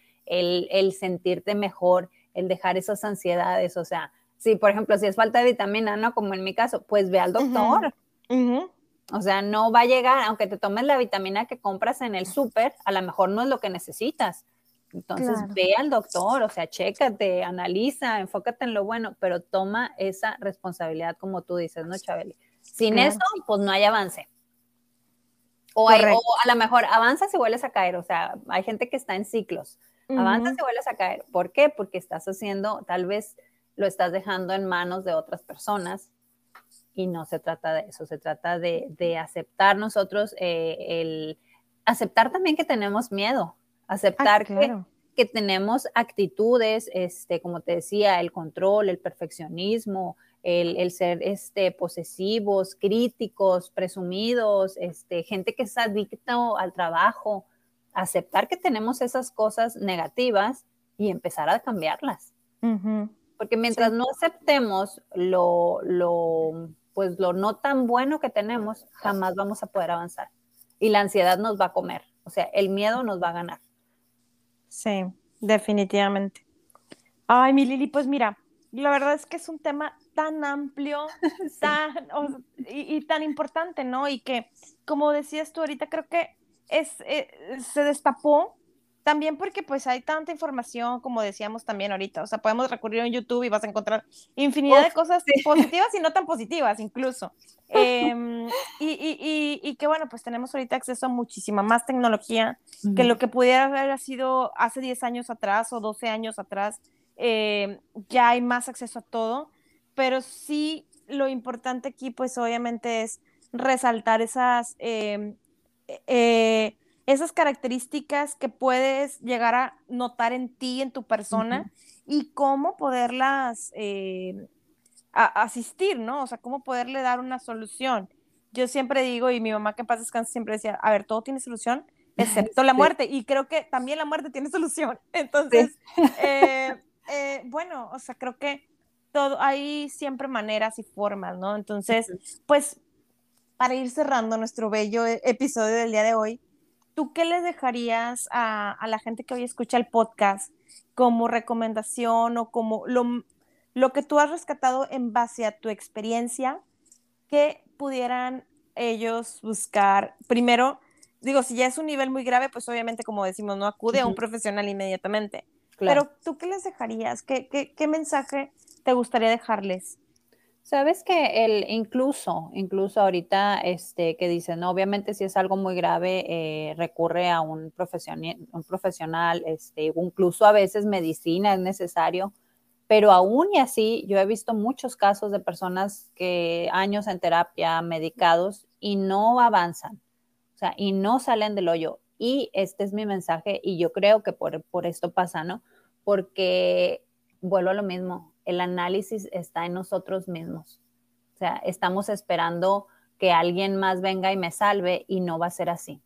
sentirte mejor, el dejar esas ansiedades, o sea, si por ejemplo, si es falta de vitamina, ¿no? Como en mi caso, pues ve al doctor. O sea, no va a llegar, aunque te tomes la vitamina que compras en el súper, a lo mejor no es lo que necesitas, Entonces ve al doctor, o sea, chécate, analiza, enfócate en lo bueno, pero toma esa responsabilidad como tú dices, ¿no, Chabeli? Sin eso, pues no hay avance. O, a lo mejor avanzas y vuelves a caer, o sea, hay gente que está en ciclos, avanzas y vuelves a caer. ¿Por qué? Porque estás haciendo, tal vez lo estás dejando en manos de otras personas y no se trata de eso, se trata de, aceptar nosotros eh, el aceptar también que tenemos miedo, aceptar que, que, tenemos actitudes, este, como te decía, el control, el perfeccionismo, el, ser este, posesivos, críticos, presumidos, este, gente que es adicto al trabajo, aceptar que tenemos esas cosas negativas y empezar a cambiarlas. Porque mientras no aceptemos lo, lo, pues lo no tan bueno que tenemos, jamás vamos a poder avanzar. Y la ansiedad nos va a comer, o sea, el miedo nos va a ganar. Sí, definitivamente. Ay, mi Lili, pues mira, la verdad es que es un tema tan amplio tan, y, tan importante, ¿no? Y que, como decías tú ahorita, creo que es, eh, se destapó también porque pues hay tanta información, como decíamos también ahorita, o sea, podemos recurrir a YouTube y vas a encontrar infinidad de cosas positivas y no tan positivas incluso. Em, y, y, y, que bueno, pues tenemos ahorita acceso a muchísima más tecnología que lo que pudiera haber sido hace 10 años atrás o 12 años atrás. Em, ya hay más acceso a todo, pero sí lo importante aquí pues obviamente es resaltar esas... Em, eh, esas características que puedes llegar a notar en ti, en tu persona, y cómo poderlas eh, asistir, ¿no? O sea, cómo poderle dar una solución. Yo siempre digo, y mi mamá que pasa descansa siempre decía, a ver, todo tiene solución, excepto la muerte, y creo que también la muerte tiene solución. Entonces, eh, eh, bueno, o sea, creo que todo, hay siempre maneras y formas, ¿no? Entonces, pues, para ir cerrando nuestro bello episodio del día de hoy, ¿tú qué les dejarías a, la gente que hoy escucha el podcast como recomendación o como lo, lo que tú has rescatado en base a tu experiencia que pudieran ellos buscar? Primero, digo, si ya es un nivel muy grave, pues obviamente, como decimos, no acude a un profesional inmediatamente. Pero tú qué les dejarías? ¿Qué, qué, qué mensaje te gustaría dejarles? Sabes que el incluso, incluso ahorita este, que dicen, no, obviamente si es algo muy grave, eh, recurre a un, un profesional, este, incluso a veces medicina es necesario, pero aún y así yo he visto muchos casos de personas que años en terapia, medicados y no avanzan, o sea, y no salen del hoyo. Y este es mi mensaje y yo creo que por, por esto pasa, ¿no? Porque vuelvo a lo mismo, el análisis está en nosotros mismos. O sea, estamos esperando que alguien más venga y me salve y no va a ser así.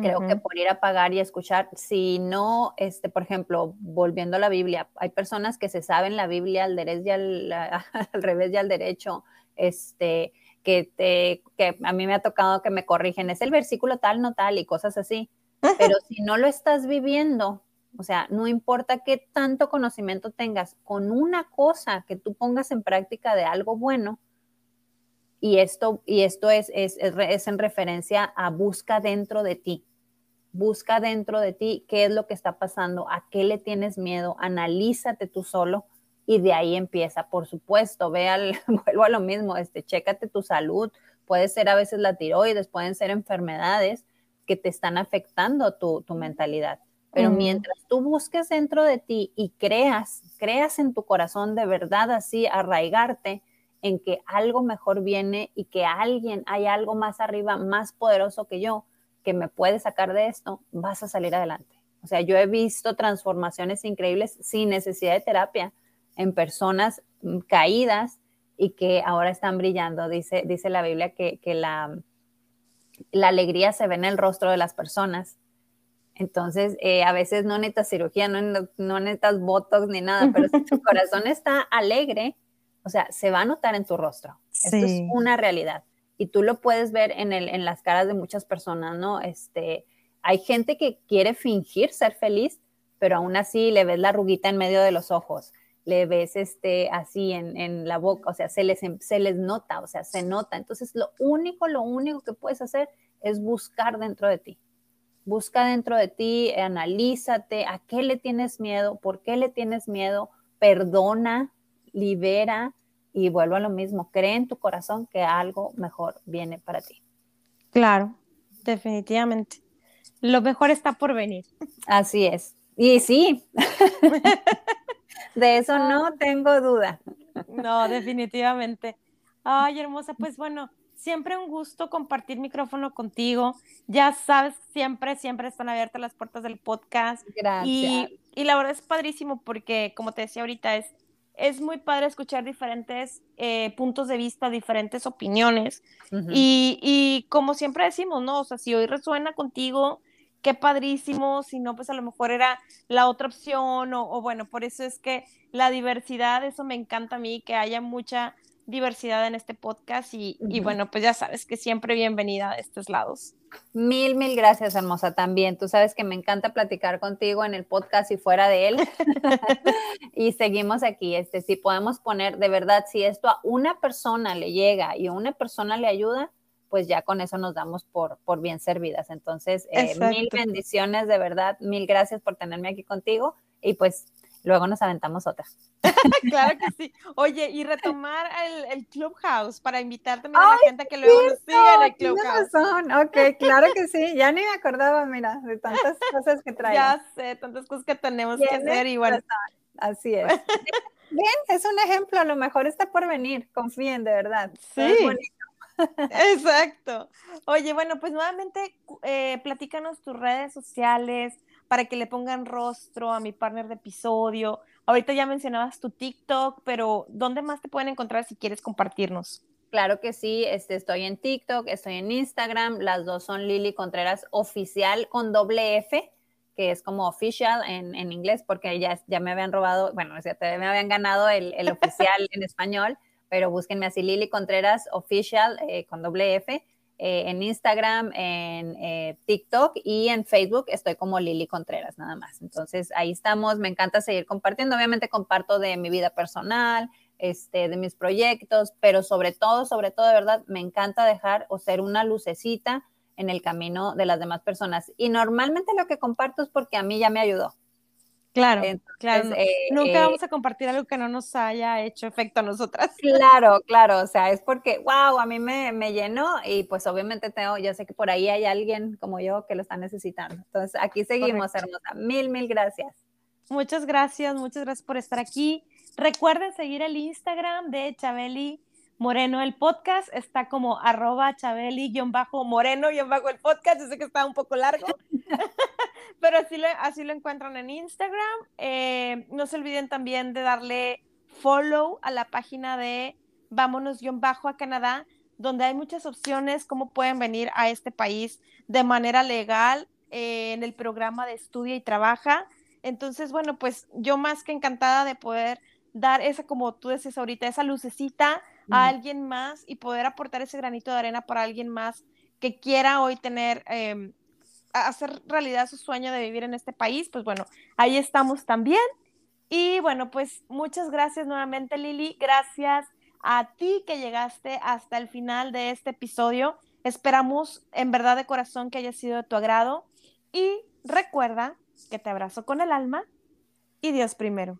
Creo que por ir a pagar y escuchar, si no, este, por ejemplo, volviendo a la Biblia, hay personas que se saben la Biblia al, y al, al revés y al derecho, este, que, te, que a mí me ha tocado que me corrigen, es el versículo tal, no tal y cosas así. Pero si no lo estás viviendo, o sea, no importa qué tanto conocimiento tengas, con una cosa que tú pongas en práctica de algo bueno, y esto, y esto es, es, es, en referencia a busca dentro de ti. Busca dentro de ti qué es lo que está pasando, a qué le tienes miedo, analízate tú solo y de ahí empieza. Por supuesto, ve al, vuelvo a lo mismo, este, chécate tu salud. Puede ser a veces la tiroides, pueden ser enfermedades que te están afectando tu, tu mentalidad. Pero mientras tú busques dentro de ti y creas, creas en tu corazón de verdad así, arraigarte en que algo mejor viene y que alguien, hay algo más arriba, más poderoso que yo, que me puede sacar de esto, vas a salir adelante. O sea, yo he visto transformaciones increíbles sin necesidad de terapia en personas mm, caídas y que ahora están brillando. Dice, dice la Biblia que, la, la alegría se ve en el rostro de las personas entonces, eh, a veces no necesitas cirugía, no, no necesitas botox ni nada, pero si tu corazón está alegre, o sea, se va a notar en tu rostro. Esto es una realidad. Y tú lo puedes ver en, el, en las caras de muchas personas, ¿no? Este, hay gente que quiere fingir ser feliz, pero aún así le ves la arruguita en medio de los ojos, le ves este, así en, en la boca, o sea, se les, se les nota, o sea, se nota. Entonces, lo único, lo único que puedes hacer es buscar dentro de ti busca dentro de ti, analízate, a qué le tienes miedo, por qué le tienes miedo, perdona, libera y vuelvo a lo mismo, cree en tu corazón que algo mejor viene para ti. Claro, definitivamente. Lo mejor está por venir. Así es. Y sí, de eso no tengo duda. No, definitivamente. Ay, hermosa, pues bueno, siempre un gusto compartir micrófono contigo. Ya sabes, siempre, siempre están abiertas las puertas del podcast. Gracias. Y, y la verdad es padrísimo porque, como te decía ahorita, es, es muy padre escuchar diferentes eh, puntos de vista, diferentes opiniones. y, y, como siempre decimos, ¿no? O sea, si hoy resuena contigo, qué padrísimo, si no, pues a lo mejor era la otra opción, o, o bueno, por eso es que la diversidad, eso me encanta a mí, que haya mucha diversidad en este podcast y, y, bueno, pues ya sabes que siempre bienvenida a estos lados. Mil, mil gracias, hermosa, también. Tú sabes que me encanta platicar contigo en el podcast y fuera de él. y seguimos aquí. Este, si podemos poner, de verdad, si esto a una persona le llega y a una persona le ayuda, pues ya con eso nos damos por, por bien servidas. Entonces, eh, mil bendiciones, de verdad, mil gracias por tenerme aquí contigo y pues luego nos aventamos otra. claro que sí. Oye, y retomar el, el Clubhouse para invitar también a la gente que luego nos siga en el Clubhouse. Razón. Ok, claro que sí. Ya ni me acordaba, mira, de tantas cosas que traigo. Ya sé, tantas cosas que tenemos que hacer y bueno. Así es. Bien, es un ejemplo, a lo mejor está por venir, confíen, de verdad. Sí. Exacto. Oye, bueno, pues nuevamente eh, platícanos tus redes sociales, para que le pongan rostro a mi partner de episodio. Ahorita ya mencionabas tu TikTok, pero ¿dónde más te pueden encontrar si quieres compartirnos? Claro que sí, este, estoy en TikTok, estoy en Instagram, las dos son Lili Contreras Oficial con doble F, que es como official en, en inglés, porque ya, ya me habían robado, bueno, ya me habían ganado el, el oficial en español, pero búsquenme así Lili Contreras Official eh, con doble F. Eh, en Instagram, en eh, TikTok y en Facebook estoy como Lili Contreras nada más. Entonces ahí estamos, me encanta seguir compartiendo. Obviamente comparto de mi vida personal, este, de mis proyectos, pero sobre todo, sobre todo, de verdad, me encanta dejar o ser una lucecita en el camino de las demás personas. Y normalmente lo que comparto es porque a mí ya me ayudó. Claro, claro. Eh, Nunca eh, vamos a compartir algo que no nos haya hecho efecto a nosotras. Claro, claro. O sea, es porque, wow, a mí me, me, llenó y pues obviamente tengo, yo sé que por ahí hay alguien como yo que lo está necesitando. Entonces, aquí seguimos, hermosa. Mil, mil gracias. Muchas gracias, muchas gracias por estar aquí. Recuerden seguir el Instagram de Chabeli Moreno el podcast, está como arroba Chabeli-moreno-el podcast, yo sé que está un poco largo, pero así lo, así lo encuentran en Instagram. Eh, no se olviden también de darle follow a la página de Vámonos-Bajo a Canadá, donde hay muchas opciones, cómo pueden venir a este país de manera legal eh, en el programa de estudia y trabaja. Entonces, bueno, pues yo más que encantada de poder dar esa, como tú decías ahorita, esa lucecita a alguien más y poder aportar ese granito de arena para alguien más que quiera hoy tener, em, hacer realidad su sueño de vivir en este país, pues bueno, ahí estamos también. Y bueno, pues muchas gracias nuevamente Lili, gracias a ti que llegaste hasta el final de este episodio. Esperamos en verdad de corazón que haya sido de tu agrado y recuerda que te abrazo con el alma y Dios primero.